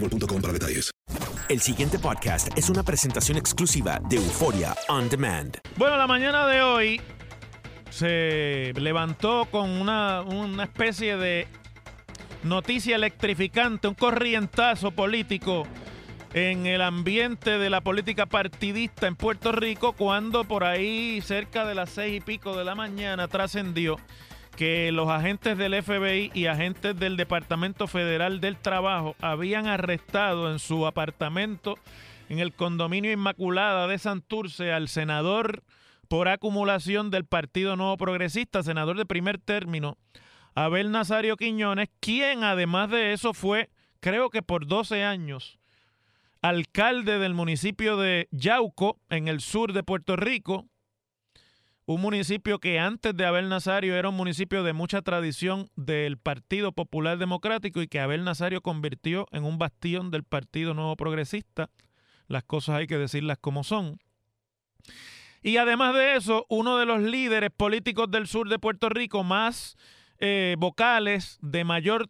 boostmobile.com para detalles. El siguiente podcast es una presentación exclusiva de Euforia On Demand. Bueno, la mañana de hoy se levantó con una, una especie de noticia electrificante, un corrientazo político en el ambiente de la política partidista en Puerto Rico cuando por ahí cerca de las seis y pico de la mañana trascendió que los agentes del FBI y agentes del Departamento Federal del Trabajo habían arrestado en su apartamento en el condominio Inmaculada de Santurce al senador por acumulación del Partido Nuevo Progresista, senador de primer término, Abel Nazario Quiñones, quien además de eso fue, creo que por 12 años, alcalde del municipio de Yauco, en el sur de Puerto Rico, un municipio que antes de Abel Nazario era un municipio de mucha tradición del Partido Popular Democrático y que Abel Nazario convirtió en un bastión del Partido Nuevo Progresista. Las cosas hay que decirlas como son. Y además de eso, uno de los líderes políticos del sur de Puerto Rico más eh, vocales, de mayor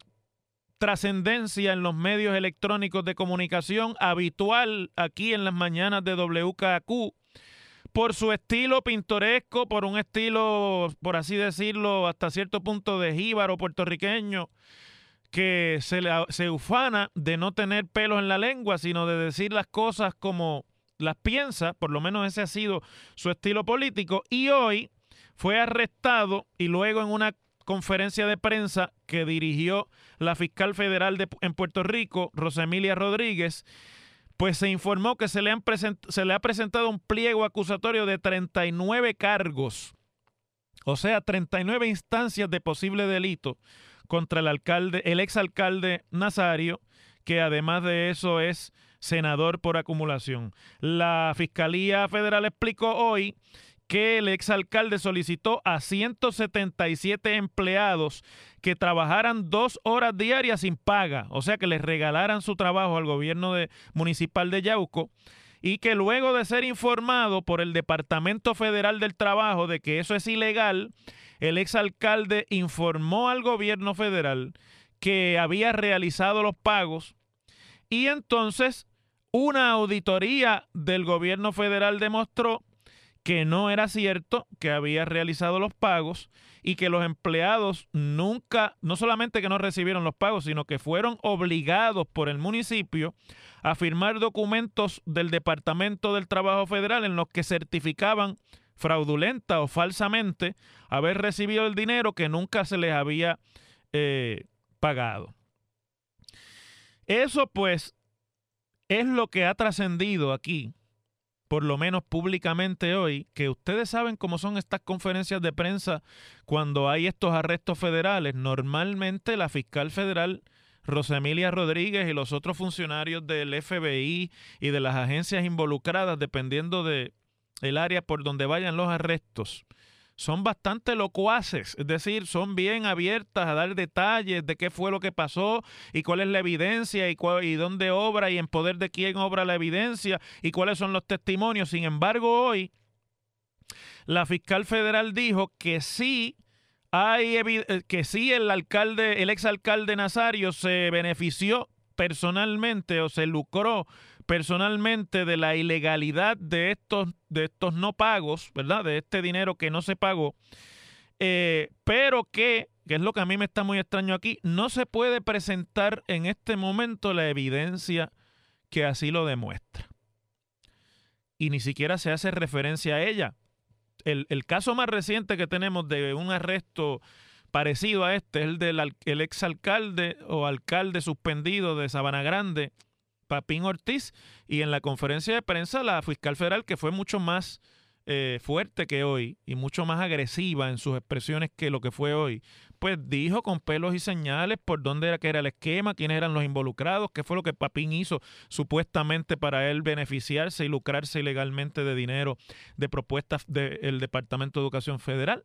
trascendencia en los medios electrónicos de comunicación, habitual aquí en las mañanas de WKQ, por su estilo pintoresco, por un estilo, por así decirlo, hasta cierto punto de jíbaro puertorriqueño, que se, le- se ufana de no tener pelos en la lengua, sino de decir las cosas como las piensa, por lo menos ese ha sido su estilo político, y hoy fue arrestado y luego en una conferencia de prensa que dirigió la fiscal federal de, en Puerto Rico, Rosemilia Rodríguez, pues se informó que se le, han se le ha presentado un pliego acusatorio de 39 cargos, o sea, 39 instancias de posible delito contra el alcalde, el exalcalde Nazario, que además de eso es senador por acumulación. La Fiscalía Federal explicó hoy que el exalcalde solicitó a 177 empleados que trabajaran dos horas diarias sin paga, o sea que les regalaran su trabajo al gobierno de- municipal de Yauco, y que luego de ser informado por el Departamento Federal del Trabajo de que eso es ilegal, el exalcalde informó al gobierno federal que había realizado los pagos y entonces una auditoría del gobierno federal demostró que no era cierto que había realizado los pagos y que los empleados nunca, no solamente que no recibieron los pagos, sino que fueron obligados por el municipio a firmar documentos del Departamento del Trabajo Federal en los que certificaban fraudulenta o falsamente haber recibido el dinero que nunca se les había eh, pagado. Eso pues es lo que ha trascendido aquí, por lo menos públicamente hoy, que ustedes saben cómo son estas conferencias de prensa cuando hay estos arrestos federales. Normalmente la fiscal federal Rosemilia Rodríguez y los otros funcionarios del FBI y de las agencias involucradas, dependiendo de el área por donde vayan los arrestos, son bastante locuaces, es decir, son bien abiertas a dar detalles de qué fue lo que pasó y cuál es la evidencia y, y dónde obra y en poder de quién obra la evidencia y cuáles son los testimonios. Sin embargo, hoy la fiscal federal dijo que sí hay eh, que sí el alcalde, el exalcalde Nazario se benefició personalmente o se lucró personalmente de la ilegalidad de estos, de estos no pagos, ¿verdad? De este dinero que no se pagó, eh, pero que, que es lo que a mí me está muy extraño aquí, no se puede presentar en este momento la evidencia que así lo demuestra. Y ni siquiera se hace referencia a ella. El, el caso más reciente que tenemos de un arresto parecido a este es el del el exalcalde o alcalde suspendido de Sabana Grande, Papín Ortiz y en la conferencia de prensa la fiscal federal que fue mucho más eh, fuerte que hoy y mucho más agresiva en sus expresiones que lo que fue hoy, pues dijo con pelos y señales por dónde era que era el esquema, quiénes eran los involucrados, qué fue lo que Papín hizo supuestamente para él beneficiarse y lucrarse ilegalmente de dinero de propuestas del Departamento de Educación Federal.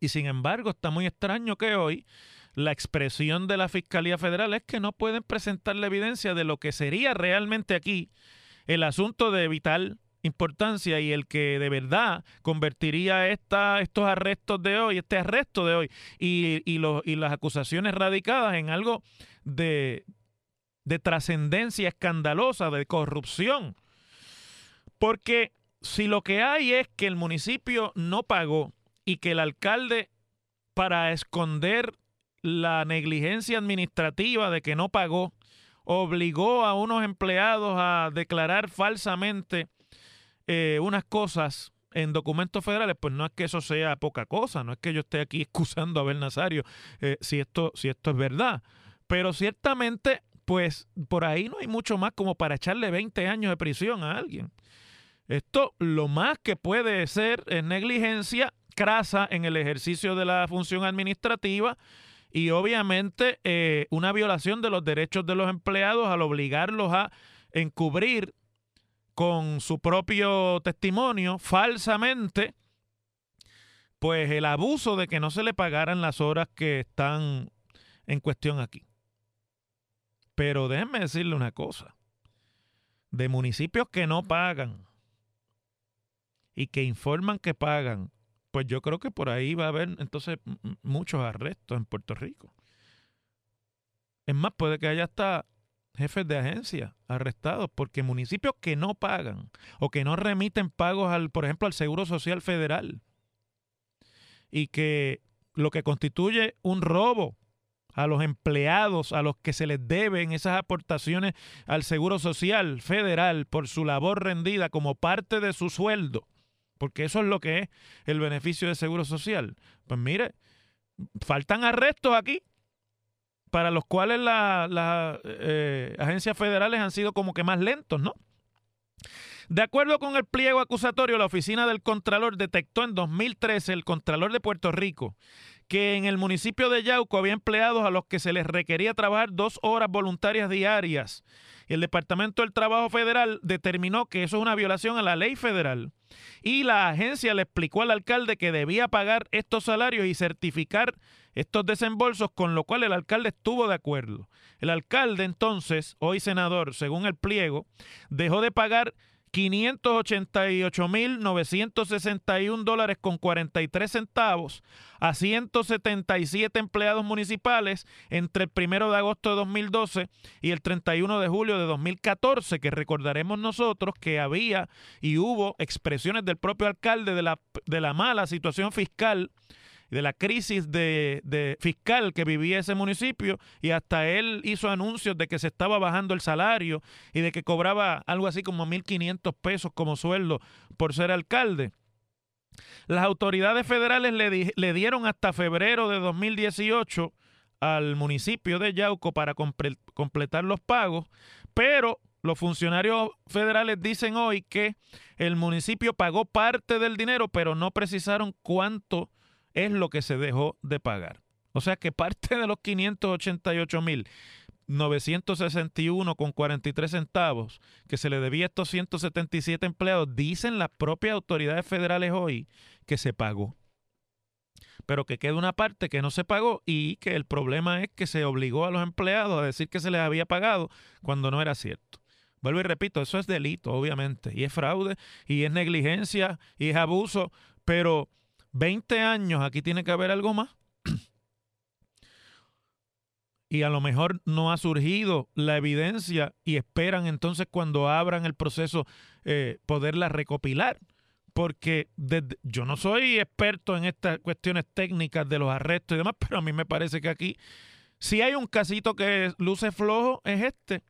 Y sin embargo, está muy extraño que hoy la expresión de la Fiscalía Federal es que no pueden presentar la evidencia de lo que sería realmente aquí el asunto de vital importancia y el que de verdad convertiría esta, estos arrestos de hoy, este arresto de hoy y, y, y las acusaciones radicadas en algo de, de trascendencia escandalosa, de corrupción. Porque si lo que hay es que el municipio no pagó y que el alcalde, para esconder la negligencia administrativa de que no pagó, obligó a unos empleados a declarar falsamente eh, unas cosas en documentos federales, pues no es que eso sea poca cosa, no es que yo esté aquí excusando a Abel Nazario eh, si, esto, si esto es verdad, pero ciertamente, pues por ahí no hay mucho más como para echarle 20 años de prisión a alguien. Esto lo más que puede ser es negligencia crasa en el ejercicio de la función administrativa y obviamente eh, una violación de los derechos de los empleados al obligarlos a encubrir con su propio testimonio falsamente pues el abuso de que no se le pagaran las horas que están en cuestión aquí. Pero déjenme decirle una cosa. De municipios que no pagan y que informan que pagan pues yo creo que por ahí va a haber entonces muchos arrestos en Puerto Rico. Es más, puede que haya hasta jefes de agencia arrestados porque municipios que no pagan o que no remiten pagos al, por ejemplo, al Seguro Social Federal y que lo que constituye un robo a los empleados a los que se les deben esas aportaciones al Seguro Social Federal por su labor rendida como parte de su sueldo porque eso es lo que es el beneficio de seguro social. Pues mire, faltan arrestos aquí para los cuales las eh, agencias federales han sido como que más lentos, ¿no? De acuerdo con el pliego acusatorio, la oficina del Contralor detectó en 2013 el Contralor de Puerto Rico que en el municipio de Yauco había empleados a los que se les requería trabajar dos horas voluntarias diarias. El Departamento del Trabajo Federal determinó que eso es una violación a la ley federal y la agencia le explicó al alcalde que debía pagar estos salarios y certificar estos desembolsos, con lo cual el alcalde estuvo de acuerdo. El alcalde entonces, hoy senador, según el pliego, dejó de pagar 588.961 dólares con 43 centavos a 177 empleados municipales entre el 1 de agosto de 2012 y el 31 de julio de 2014, que recordaremos nosotros que había y hubo expresiones del propio alcalde de la, de la mala situación fiscal de la crisis de, fiscal que vivía ese municipio y hasta él hizo anuncios de que se estaba bajando el salario y de que cobraba algo así como 1.500 pesos como sueldo por ser alcalde. Las autoridades federales le, le dieron hasta febrero de 2018 al municipio de Yauco para completar los pagos, pero los funcionarios federales dicen hoy que el municipio pagó parte del dinero, pero no precisaron cuánto es lo que se dejó de pagar. O sea que parte de los 588 mil 961 con 43 centavos que se le debía a estos 177 empleados, dicen las propias autoridades federales hoy que se pagó. Pero que queda una parte que no se pagó y que el problema es que se obligó a los empleados a decir que se les había pagado cuando no era cierto. Vuelvo y repito, eso es delito, obviamente, y es fraude, y es negligencia, y es abuso, pero 20 años, aquí tiene que haber algo más y a lo mejor no ha surgido la evidencia y esperan entonces cuando abran el proceso eh, poderla recopilar. Porque yo no soy experto en estas cuestiones técnicas de los arrestos y demás, pero a mí me parece que aquí si hay un casito que luce flojo es este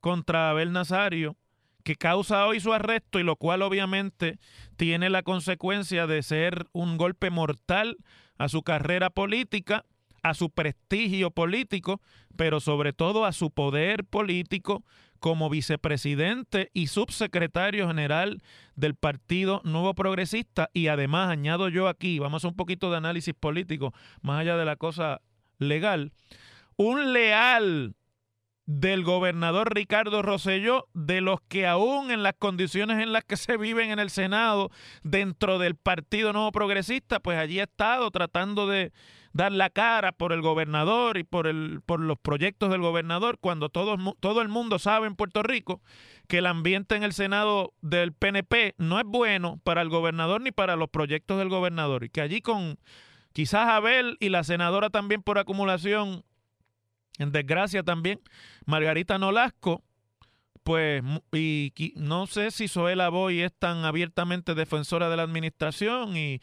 contra Abel Nazario, que causa hoy su arresto y lo cual obviamente tiene la consecuencia de ser un golpe mortal a su carrera política a su prestigio político, pero sobre todo a su poder político como vicepresidente y subsecretario general del Partido Nuevo Progresista. Y además, añado yo aquí, vamos a un poquito de análisis político, más allá de la cosa legal, un leal del gobernador Ricardo Rosselló, de los que aún en las condiciones en las que se viven en el Senado, dentro del Partido Nuevo Progresista, pues allí ha estado tratando de dar la cara por el gobernador y por, el, por los proyectos del gobernador, cuando todo, todo el mundo sabe en Puerto Rico que el ambiente en el Senado del PNP no es bueno para el gobernador ni para los proyectos del gobernador, y que allí con quizás Abel y la senadora también por acumulación, en desgracia también, Margarita Nolasco, pues, y, no sé si Zoela Boy es tan abiertamente defensora de la administración y,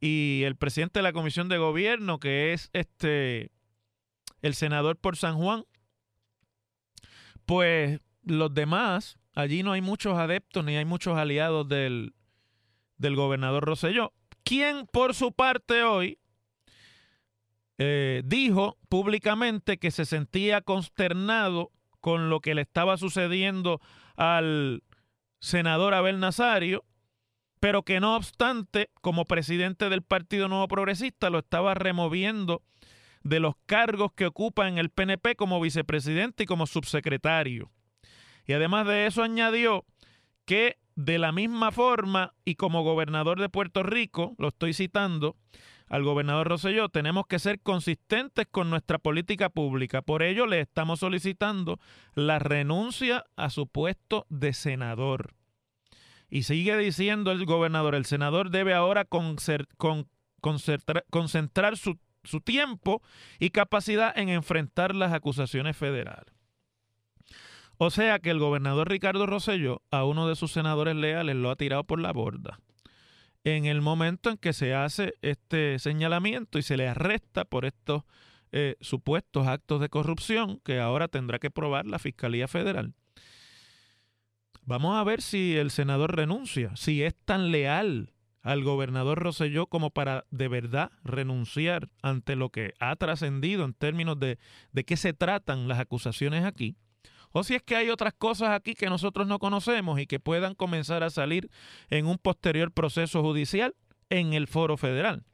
y el presidente de la Comisión de Gobierno, que es este el senador por San Juan, pues los demás, allí no hay muchos adeptos ni hay muchos aliados del, del gobernador Rosselló, quien por su parte hoy eh, dijo públicamente que se sentía consternado con lo que le estaba sucediendo al senador Abel Nazario pero que no obstante, como presidente del Partido Nuevo Progresista, lo estaba removiendo de los cargos que ocupa en el PNP como vicepresidente y como subsecretario. Y además de eso añadió que de la misma forma y como gobernador de Puerto Rico, lo estoy citando, al gobernador Rosselló, tenemos que ser consistentes con nuestra política pública. Por ello le estamos solicitando la renuncia a su puesto de senador. Y sigue diciendo el gobernador, el senador debe ahora concentrar, su, su tiempo y capacidad en enfrentar las acusaciones federales. O sea que el gobernador Ricardo Rosselló a uno de sus senadores leales lo ha tirado por la borda en el momento en que se hace este señalamiento y se le arresta por estos eh, supuestos actos de corrupción que ahora tendrá que probar la Fiscalía Federal. Vamos a ver si el senador renuncia, si es tan leal al gobernador Roselló como para de verdad renunciar ante lo que ha trascendido en términos de, de qué se tratan las acusaciones aquí, o si es que hay otras cosas aquí que nosotros no conocemos y que puedan comenzar a salir en un posterior proceso judicial en el foro federal.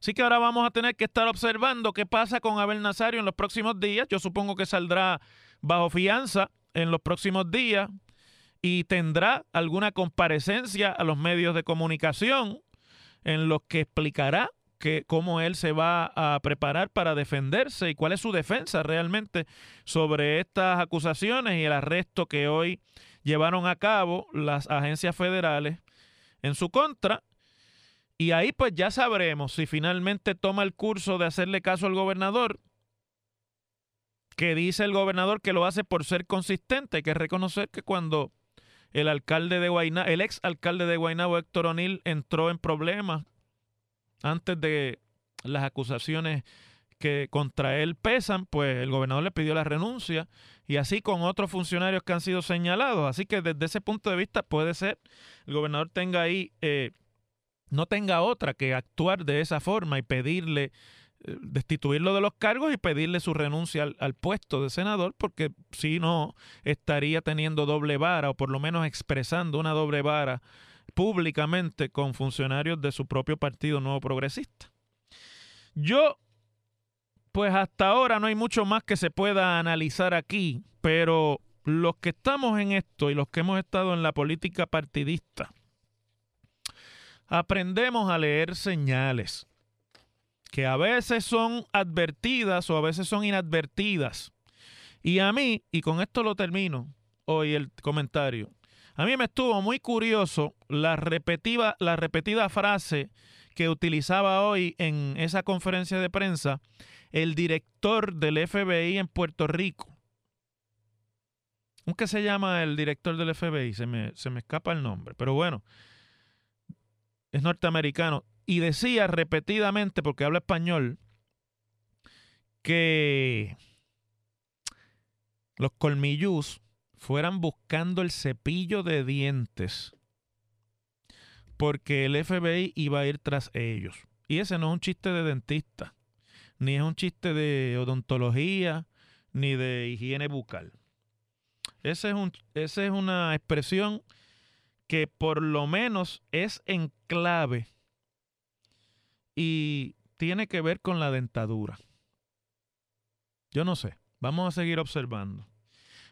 Así que ahora vamos a tener que estar observando qué pasa con Abel Nazario en los próximos días. Yo supongo que saldrá bajo fianza en los próximos días y tendrá alguna comparecencia a los medios de comunicación en los que explicará que, cómo él se va a preparar para defenderse y cuál es su defensa realmente sobre estas acusaciones y el arresto que hoy llevaron a cabo las agencias federales en su contra. Y ahí pues ya sabremos si finalmente toma el curso de hacerle caso al gobernador que dice el gobernador que lo hace por ser consistente. Hay que reconocer que cuando el alcalde de Guaynabo, el ex alcalde de Guaynabo, Héctor O'Neill, entró en problemas antes de las acusaciones que contra él pesan, pues el gobernador le pidió la renuncia y así con otros funcionarios que han sido señalados. Así que desde ese punto de vista puede ser el gobernador tenga ahí, eh, no tenga otra que actuar de esa forma y pedirle eh, destituirlo de los cargos y pedirle su renuncia al, al, puesto de senador, porque si no estaría teniendo doble vara o por lo menos expresando una doble vara públicamente con funcionarios de su propio partido nuevo progresista. Yo, pues hasta ahora no hay mucho más que se pueda analizar aquí, pero los que estamos en esto y los que hemos estado en la política partidista, aprendemos a leer señales que a veces son advertidas o a veces son inadvertidas. Y a mí, y con esto lo termino hoy el comentario, a mí me estuvo muy curioso la repetida, la repetida frase que utilizaba hoy en esa conferencia de prensa el director del FBI en Puerto Rico. ¿Cómo se llama el director del FBI? Se me, se me escapa el nombre, pero bueno, es norteamericano. Y decía repetidamente, porque habla español, que los colmillús fueran buscando el cepillo de dientes porque el FBI iba a ir tras ellos. Y ese no es un chiste de dentista, ni es un chiste de odontología, ni de higiene bucal. Ese es un, esa es una expresión que por lo menos es en clave y tiene que ver con la dentadura. Yo no sé, vamos a seguir observando.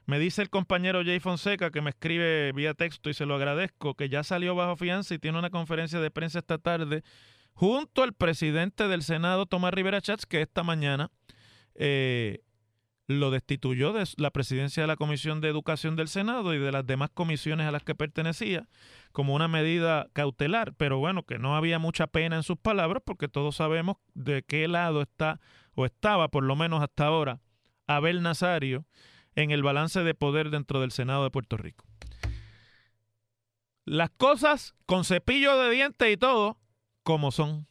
Me dice el compañero Jay Fonseca que me escribe vía texto y se lo agradezco, que ya salió bajo fianza y tiene una conferencia de prensa esta tarde junto al presidente del Senado, Tomás Rivera Chats, que esta mañana eh, lo destituyó de la presidencia de la Comisión de Educación del Senado y de las demás comisiones a las que pertenecía como una medida cautelar, pero bueno, que no había mucha pena en sus palabras porque todos sabemos de qué lado está o estaba, por lo menos hasta ahora, Abel Nazario en el balance de poder dentro del Senado de Puerto Rico. Las cosas con cepillo de dientes y todo, como son.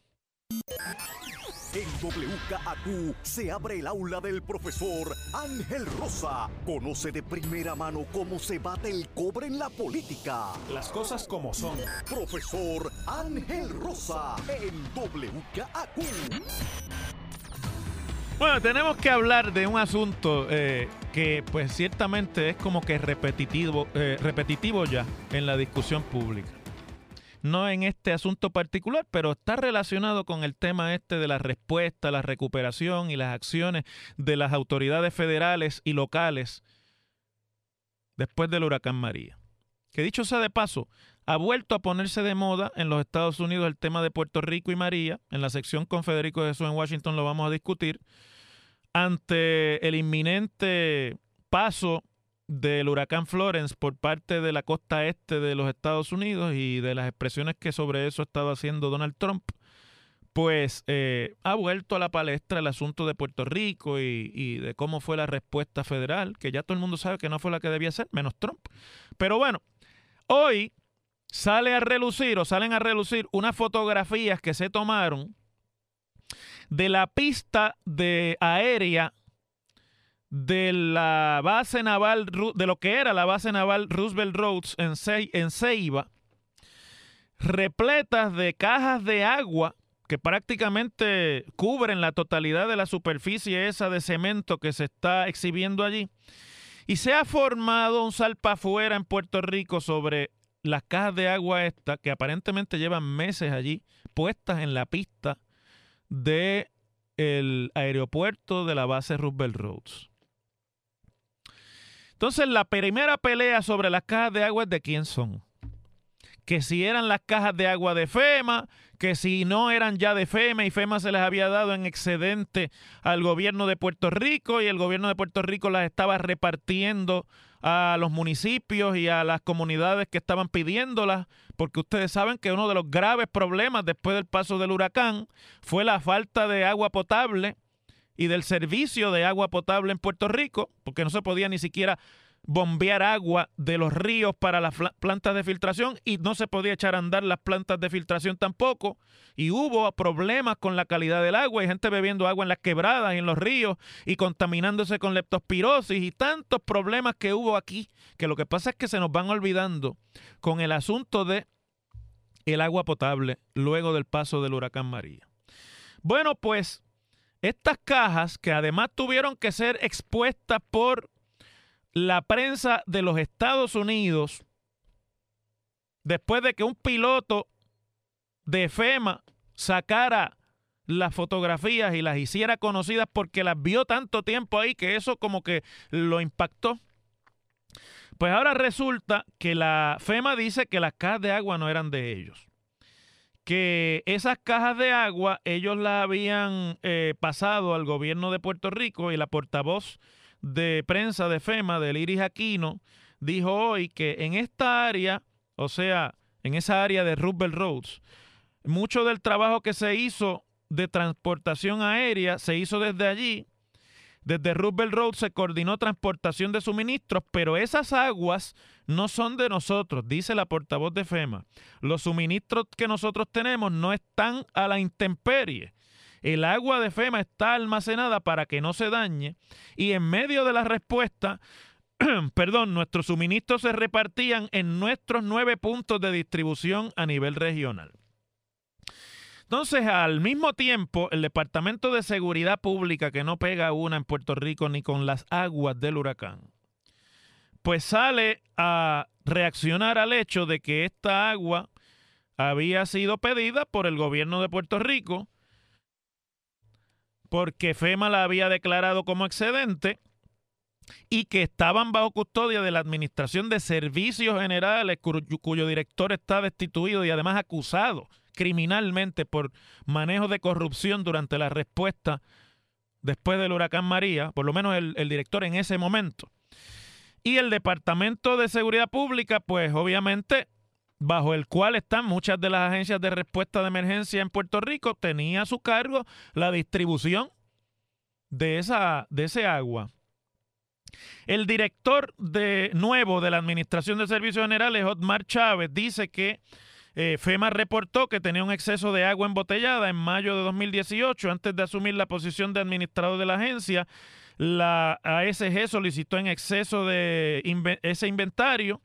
En WKAQ se abre el aula del profesor Ángel Rosa. Conoce de primera mano cómo se bate el cobre en la política. Las cosas como son. Profesor Ángel Rosa en WKAQ. Bueno, tenemos que hablar de un asunto eh, que pues ciertamente es como que repetitivo, eh, repetitivo ya en la discusión pública. No en este asunto particular, pero está relacionado con el tema este de la respuesta, la recuperación y las acciones de las autoridades federales y locales después del huracán María. Que dicho sea de paso, ha vuelto a ponerse de moda en los Estados Unidos el tema de Puerto Rico y María. En la sección con Federico Jesús en Washington lo vamos a discutir. Ante el inminente paso del huracán Florence por parte de la costa este de los Estados Unidos y de las expresiones que sobre eso ha estado haciendo Donald Trump, pues eh, ha vuelto a la palestra el asunto de Puerto Rico y, y, de cómo fue la respuesta federal, que ya todo el mundo sabe que no fue la que debía ser, menos Trump. Pero bueno, hoy sale a relucir o salen a relucir unas fotografías que se tomaron de la pista de aérea de la base naval, de lo que era la base naval Roosevelt Roads en, Ce en Ceiba, repletas de cajas de agua que prácticamente cubren la totalidad de la superficie esa de cemento que se está exhibiendo allí. Y se ha formado un salpa afuera en Puerto Rico sobre las cajas de agua estas, que aparentemente llevan meses allí, puestas en la pista del el aeropuerto de la base Roosevelt Roads. Entonces, la primera pelea sobre las cajas de agua es de quién son. Que si eran las cajas de agua de FEMA, que si no eran ya de FEMA y FEMA se les había dado en excedente al gobierno de Puerto Rico y el gobierno de Puerto Rico las estaba repartiendo a los municipios y a las comunidades que estaban pidiéndolas, porque ustedes saben que uno de los graves problemas después del paso del huracán fue la falta de agua potable y del servicio de agua potable en Puerto Rico, porque no se podía ni siquiera bombear agua de los ríos para las plantas de filtración y no se podía echar a andar las plantas de filtración tampoco. Y hubo problemas con la calidad del agua y gente bebiendo agua en las quebradas y en los ríos y contaminándose con leptospirosis y tantos problemas que hubo aquí, que lo que pasa es que se nos van olvidando con el asunto de el agua potable luego del paso del huracán María. Bueno, pues Estas cajas, que además tuvieron que ser expuestas por la prensa de los Estados Unidos, después de que un piloto de FEMA sacara las fotografías y las hiciera conocidas porque las vio tanto tiempo ahí que eso como que lo impactó. Pues ahora resulta que la FEMA dice que las cajas de agua no eran de ellos. Que esas cajas de agua ellos las habían eh, pasado al gobierno de Puerto Rico y la portavoz de prensa de FEMA, del Iris Aquino, dijo hoy que en esta área, o sea, en esa área de Roosevelt Roads, mucho del trabajo que se hizo de transportación aérea se hizo desde allí. Desde Roosevelt Road se coordinó transportación de suministros, pero esas aguas no son de nosotros, dice la portavoz de FEMA. Los suministros que nosotros tenemos no están a la intemperie. El agua de FEMA está almacenada para que no se dañe y en medio de la respuesta, perdón, nuestros suministros se repartían en nuestros nueve puntos de distribución a nivel regional. Entonces, al mismo tiempo, el Departamento de Seguridad Pública, que no pega una en Puerto Rico ni con las aguas del huracán, pues sale a reaccionar al hecho de que esta agua había sido pedida por el gobierno de Puerto Rico, porque FEMA la había declarado como excedente y que estaban bajo custodia de la Administración de Servicios Generales, cuyo, director está destituido y además acusado criminalmente por manejo de corrupción durante la respuesta después del huracán María, por lo menos el, director en ese momento. Y el Departamento de Seguridad Pública, pues obviamente, bajo el cual están muchas de las agencias de respuesta de emergencia en Puerto Rico, tenía a su cargo la distribución de, esa, de ese agua. El director de nuevo de la Administración de Servicios Generales, Otmar Chávez, dice que eh, FEMA reportó que tenía un exceso de agua embotellada en mayo de 2018. Antes de asumir la posición de administrador de la agencia, la ASG solicitó en exceso de ese inventario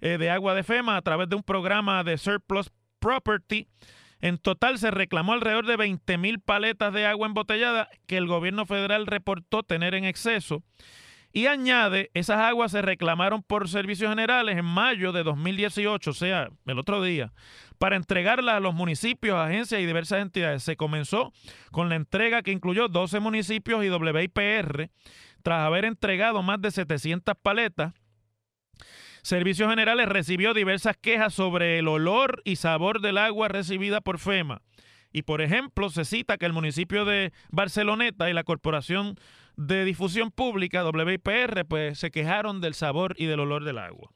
eh, de agua de FEMA a través de un programa de surplus property. En total se reclamó alrededor de 20 mil paletas de agua embotellada que el gobierno federal reportó tener en exceso. Y añade, esas aguas se reclamaron por servicios generales en mayo de 2018, o sea, el otro día, para entregarlas a los municipios, agencias y diversas entidades. Se comenzó con la entrega que incluyó 12 municipios y WIPR, tras haber entregado más de 700 paletas. Servicios Generales recibió diversas quejas sobre el olor y sabor del agua recibida por FEMA. Y por ejemplo, se cita que el municipio de Barceloneta y la Corporación de Difusión Pública, WIPR, pues se quejaron del sabor y del olor del agua.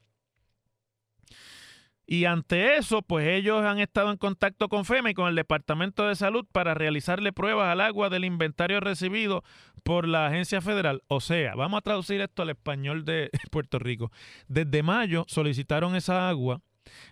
Y ante eso, pues ellos han estado en contacto con FEMA y con el Departamento de Salud para realizarle pruebas al agua del inventario recibido por la agencia federal. O sea, vamos a traducir esto al español de Puerto Rico. Desde mayo solicitaron esa agua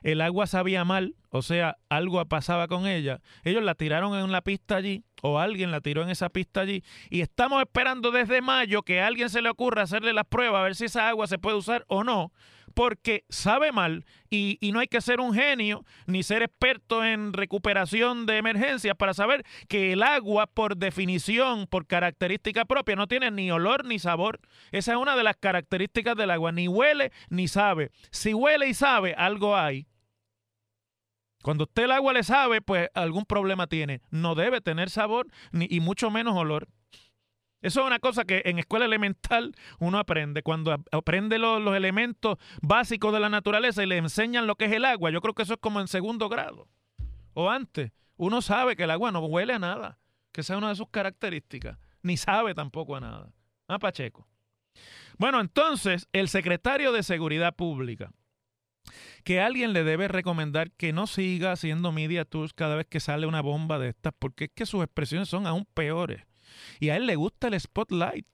el agua sabía mal, o sea, algo pasaba con ella. Ellos la tiraron en la pista allí, o alguien la tiró en esa pista allí, y estamos esperando desde mayo que a alguien se le ocurra hacerle las pruebas a ver si esa agua se puede usar o no, porque sabe mal y, y, no hay que ser un genio ni ser experto en recuperación de emergencias para saber que el agua, por definición, por característica propia, no tiene ni olor ni sabor. Esa es una de las características del agua, ni huele ni sabe. Si huele y sabe, algo hay. Cuando usted el agua le sabe, pues algún problema tiene. No debe tener sabor ni, y mucho menos olor. Eso es una cosa que en escuela elemental uno aprende. Cuando aprende los, elementos básicos de la naturaleza y le enseñan lo que es el agua, yo creo que eso es como en segundo grado o antes. Uno sabe que el agua no huele a nada, que esa es una de sus características, ni sabe tampoco a nada. Ah, Pacheco. Bueno, entonces, el secretario de Seguridad Pública, que alguien le debe recomendar que no siga haciendo media tours cada vez que sale una bomba de estas, porque es que sus expresiones son aún peores. Y a él le gusta el spotlight.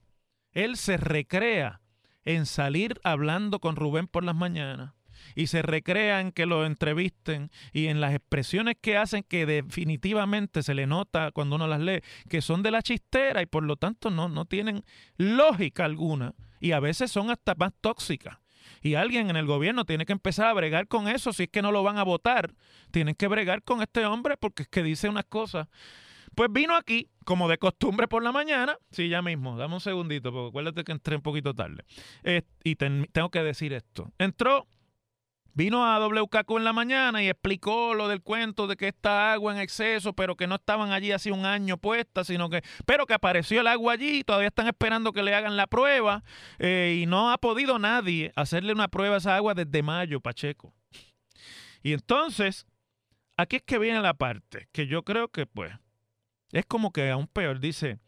Él se recrea en salir hablando con Rubén por las mañanas y se recrea en que lo entrevisten y en las expresiones que hacen que definitivamente se le nota cuando uno las lee que son de la chistera y por lo tanto no, no tienen lógica alguna y a veces son hasta más tóxicas. Y alguien en el gobierno tiene que empezar a bregar con eso si es que no lo van a votar. Tienen que bregar con este hombre porque es que dice unas cosas Pues vino aquí, como de costumbre por la mañana. Sí, ya mismo. Dame un segundito, porque acuérdate que entré un poquito tarde. Eh, y tengo que decir esto. Entró Vino a WKQ en la mañana y explicó lo del cuento de que esta agua en exceso, pero que no estaban allí hace un año puestas, sino que, pero que apareció el agua allí, todavía están esperando que le hagan la prueba eh, y no ha podido nadie hacerle una prueba a esa agua desde mayo, Pacheco. Y entonces, aquí es que viene la parte, que yo creo que pues es como que aún peor, dice,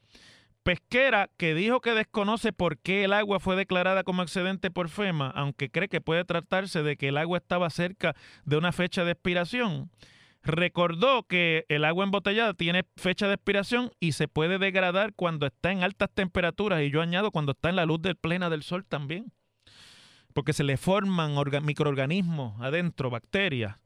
pesquera que dijo que desconoce por qué el agua fue declarada como excedente por FEMA, aunque cree que puede tratarse de que el agua estaba cerca de una fecha de expiración, recordó que el agua embotellada tiene fecha de expiración y se puede degradar cuando está en altas temperaturas y yo añado cuando está en la luz del plena del sol también, porque se le forman microorganismos adentro, bacterias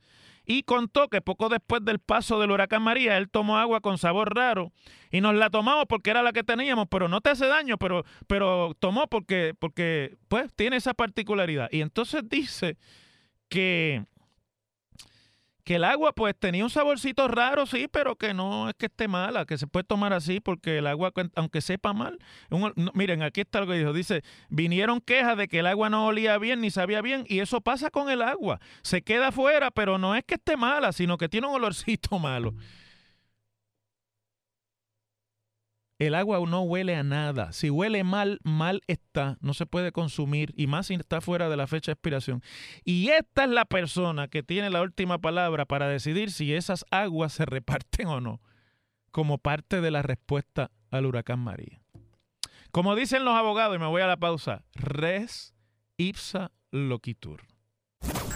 y contó que poco después del paso del huracán María, él tomó agua con sabor raro y nos la tomamos porque era la que teníamos, pero no te hace daño, pero, pero tomó porque, porque pues tiene esa particularidad. Y entonces dice que que el agua pues tenía un saborcito raro, sí, pero que no es que esté mala, que se puede tomar así porque el agua, aunque sepa mal, miren, aquí está lo que dijo, dice, vinieron quejas de que el agua no olía bien ni sabía bien y eso pasa con el agua, se queda afuera, pero no es que esté mala, sino que tiene un olorcito malo. El agua no huele a nada. Si huele mal, mal está. No se puede consumir y más si está fuera de la fecha de expiración. Y esta es la persona que tiene la última palabra para decidir si esas aguas se reparten o no, como parte de la respuesta al huracán María. Como dicen los abogados, y me voy a la pausa, res ipsa loquitur.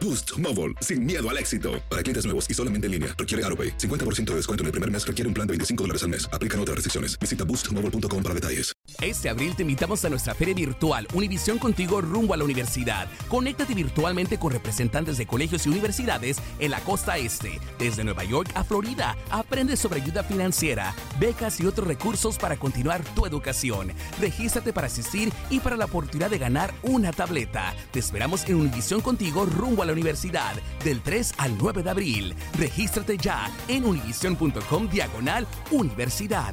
Boost Mobile, sin miedo al éxito. Para clientes nuevos y solamente en línea, requiere AroPay. 50% de descuento en el primer mes requiere un plan de 25 dólares al mes. Aplican otras restricciones. Visita boostmobile.com para detalles. Este abril te invitamos a nuestra feria virtual Univisión Contigo rumbo a la universidad. Conéctate virtualmente con representantes de colegios y universidades en la costa este. Desde Nueva York a Florida, aprende sobre ayuda financiera, becas y otros recursos para continuar tu educación. Regístrate para asistir y para la oportunidad de ganar una tableta. Te esperamos en Univisión Contigo rumbo a la universidad del 3 al 9 de abril. Regístrate ya en univision.com diagonal universidad.